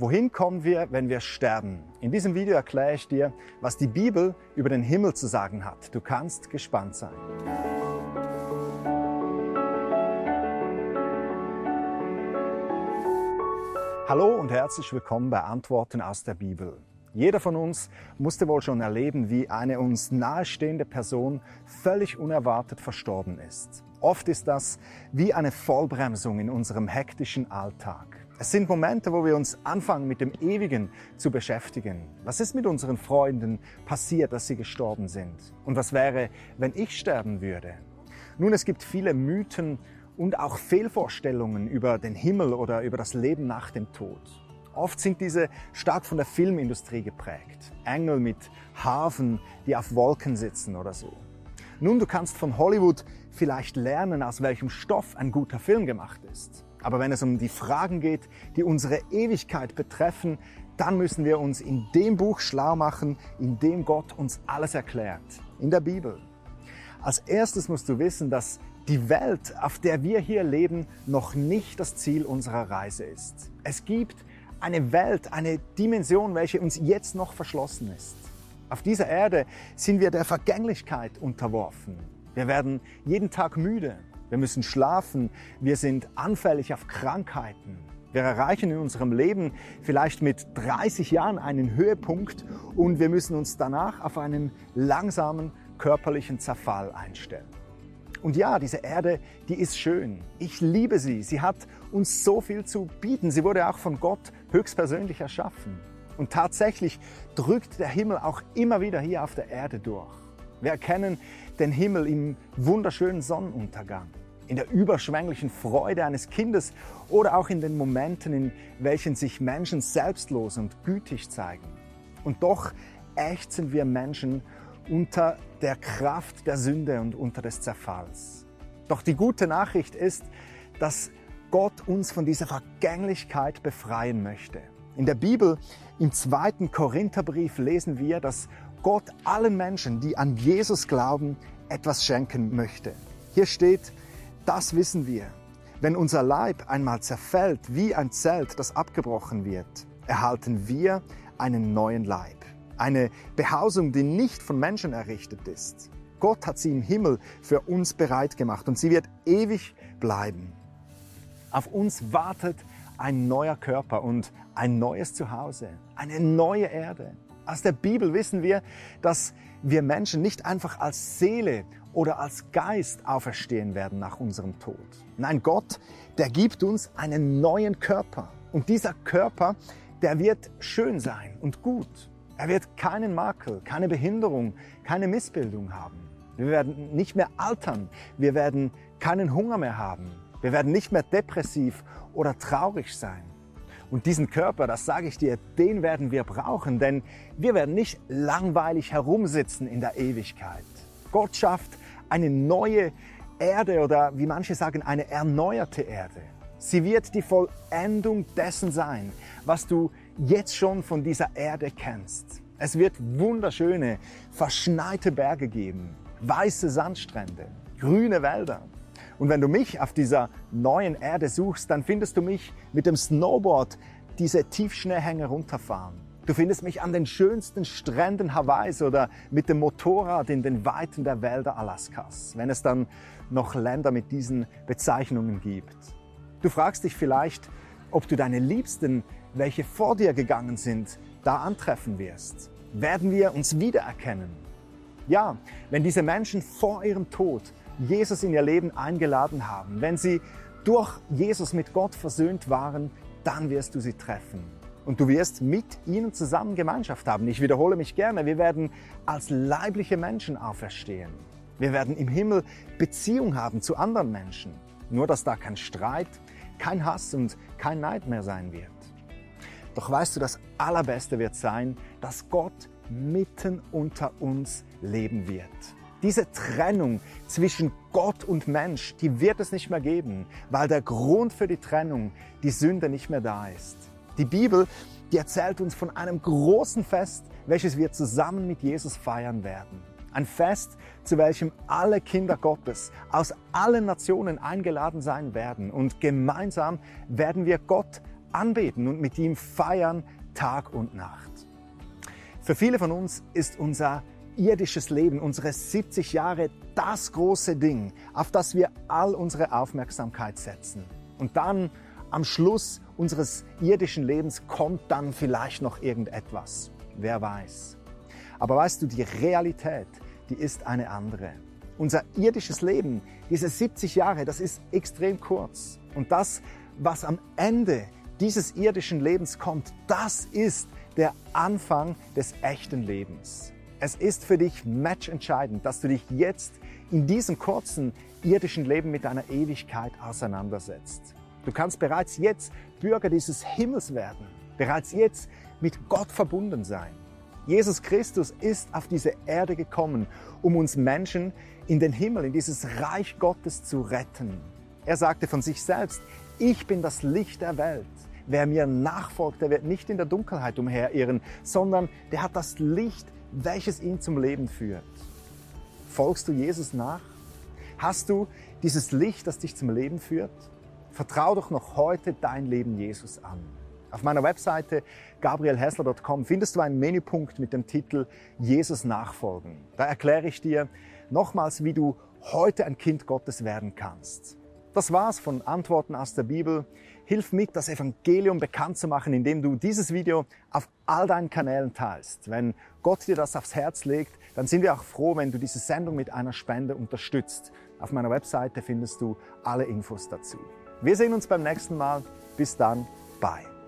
Wohin kommen wir, wenn wir sterben? In diesem Video erkläre ich dir, was die Bibel über den Himmel zu sagen hat. Du kannst gespannt sein. Hallo und herzlich willkommen bei Antworten aus der Bibel. Jeder von uns musste wohl schon erleben, wie eine uns nahestehende Person völlig unerwartet verstorben ist. Oft ist das wie eine Vollbremsung in unserem hektischen Alltag. Es sind Momente, wo wir uns anfangen, mit dem Ewigen zu beschäftigen. Was ist mit unseren Freunden passiert, dass sie gestorben sind? Und was wäre, wenn ich sterben würde? Nun, es gibt viele Mythen und auch Fehlvorstellungen über den Himmel oder über das Leben nach dem Tod. Oft sind diese stark von der Filmindustrie geprägt. Engel mit Hafen, die auf Wolken sitzen oder so. Nun, du kannst von Hollywood vielleicht lernen, aus welchem Stoff ein guter Film gemacht ist. Aber wenn es um die Fragen geht, die unsere Ewigkeit betreffen, dann müssen wir uns in dem Buch schlau machen, in dem Gott uns alles erklärt, in der Bibel. Als erstes musst du wissen, dass die Welt, auf der wir hier leben, noch nicht das Ziel unserer Reise ist. Es gibt eine Welt, eine Dimension, welche uns jetzt noch verschlossen ist. Auf dieser Erde sind wir der Vergänglichkeit unterworfen. Wir werden jeden Tag müde. Wir müssen schlafen. Wir sind anfällig auf Krankheiten. Wir erreichen in unserem Leben vielleicht mit 30 Jahren einen Höhepunkt und wir müssen uns danach auf einen langsamen körperlichen Zerfall einstellen. Und ja, diese Erde, die ist schön. Ich liebe sie. Sie hat uns so viel zu bieten. Sie wurde auch von Gott höchstpersönlich erschaffen. Und tatsächlich drückt der Himmel auch immer wieder hier auf der Erde durch. Wir erkennen den Himmel im wunderschönen Sonnenuntergang in der überschwänglichen Freude eines Kindes oder auch in den Momenten, in welchen sich Menschen selbstlos und gütig zeigen. Und doch ächzen wir Menschen unter der Kraft der Sünde und unter des Zerfalls. Doch die gute Nachricht ist, dass Gott uns von dieser Vergänglichkeit befreien möchte. In der Bibel, im zweiten Korintherbrief, lesen wir, dass Gott allen Menschen, die an Jesus glauben, etwas schenken möchte. Hier steht, das wissen wir. Wenn unser Leib einmal zerfällt wie ein Zelt, das abgebrochen wird, erhalten wir einen neuen Leib. Eine Behausung, die nicht von Menschen errichtet ist. Gott hat sie im Himmel für uns bereit gemacht und sie wird ewig bleiben. Auf uns wartet ein neuer Körper und ein neues Zuhause, eine neue Erde. Aus der Bibel wissen wir, dass wir Menschen nicht einfach als Seele oder als Geist auferstehen werden nach unserem Tod. Nein, Gott, der gibt uns einen neuen Körper. Und dieser Körper, der wird schön sein und gut. Er wird keinen Makel, keine Behinderung, keine Missbildung haben. Wir werden nicht mehr altern. Wir werden keinen Hunger mehr haben. Wir werden nicht mehr depressiv oder traurig sein. Und diesen Körper, das sage ich dir, den werden wir brauchen, denn wir werden nicht langweilig herumsitzen in der Ewigkeit. Gott schafft eine neue Erde oder wie manche sagen, eine erneuerte Erde. Sie wird die Vollendung dessen sein, was du jetzt schon von dieser Erde kennst. Es wird wunderschöne, verschneite Berge geben, weiße Sandstrände, grüne Wälder. Und wenn du mich auf dieser neuen Erde suchst, dann findest du mich mit dem Snowboard diese Tiefschneehänge runterfahren Du findest mich an den schönsten Stränden Hawaiis oder mit dem Motorrad in den Weiten der Wälder Alaskas, wenn es dann noch Länder mit diesen Bezeichnungen gibt. Du fragst dich vielleicht, ob du deine Liebsten, welche vor dir gegangen sind, da antreffen wirst. Werden wir uns wiedererkennen? Ja, wenn diese Menschen vor ihrem Tod Jesus in ihr Leben eingeladen haben, wenn sie durch Jesus mit Gott versöhnt waren, dann wirst du sie treffen. Und du wirst mit ihnen zusammen Gemeinschaft haben. Ich wiederhole mich gerne, wir werden als leibliche Menschen auferstehen. Wir werden im Himmel Beziehung haben zu anderen Menschen. Nur dass da kein Streit, kein Hass und kein Neid mehr sein wird. Doch weißt du, das Allerbeste wird sein, dass Gott mitten unter uns leben wird. Diese Trennung zwischen Gott und Mensch, die wird es nicht mehr geben, weil der Grund für die Trennung, die Sünde nicht mehr da ist. Die Bibel, die erzählt uns von einem großen Fest, welches wir zusammen mit Jesus feiern werden. Ein Fest, zu welchem alle Kinder Gottes aus allen Nationen eingeladen sein werden. Und gemeinsam werden wir Gott anbeten und mit ihm feiern Tag und Nacht. Für viele von uns ist unser irdisches Leben, unsere 70 Jahre, das große Ding, auf das wir all unsere Aufmerksamkeit setzen. Und dann am Schluss unseres irdischen Lebens kommt dann vielleicht noch irgendetwas. Wer weiß. Aber weißt du, die Realität, die ist eine andere. Unser irdisches Leben, diese 70 Jahre, das ist extrem kurz. Und das, was am Ende dieses irdischen Lebens kommt, das ist der Anfang des echten Lebens. Es ist für dich matchentscheidend, dass du dich jetzt in diesem kurzen irdischen Leben mit deiner Ewigkeit auseinandersetzt. Du kannst bereits jetzt Bürger dieses Himmels werden, bereits jetzt mit Gott verbunden sein. Jesus Christus ist auf diese Erde gekommen, um uns Menschen in den Himmel, in dieses Reich Gottes zu retten. Er sagte von sich selbst, ich bin das Licht der Welt. Wer mir nachfolgt, der wird nicht in der Dunkelheit umherirren, sondern der hat das Licht welches ihn zum Leben führt. Folgst du Jesus nach? Hast du dieses Licht, das dich zum Leben führt? Vertrau doch noch heute dein Leben Jesus an. Auf meiner Webseite gabrielhessler.com findest du einen Menüpunkt mit dem Titel Jesus nachfolgen. Da erkläre ich dir nochmals, wie du heute ein Kind Gottes werden kannst. Das war's von Antworten aus der Bibel. Hilf mit, das Evangelium bekannt zu machen, indem du dieses Video auf all deinen Kanälen teilst. Wenn Gott dir das aufs Herz legt, dann sind wir auch froh, wenn du diese Sendung mit einer Spende unterstützt. Auf meiner Webseite findest du alle Infos dazu. Wir sehen uns beim nächsten Mal. Bis dann. Bye.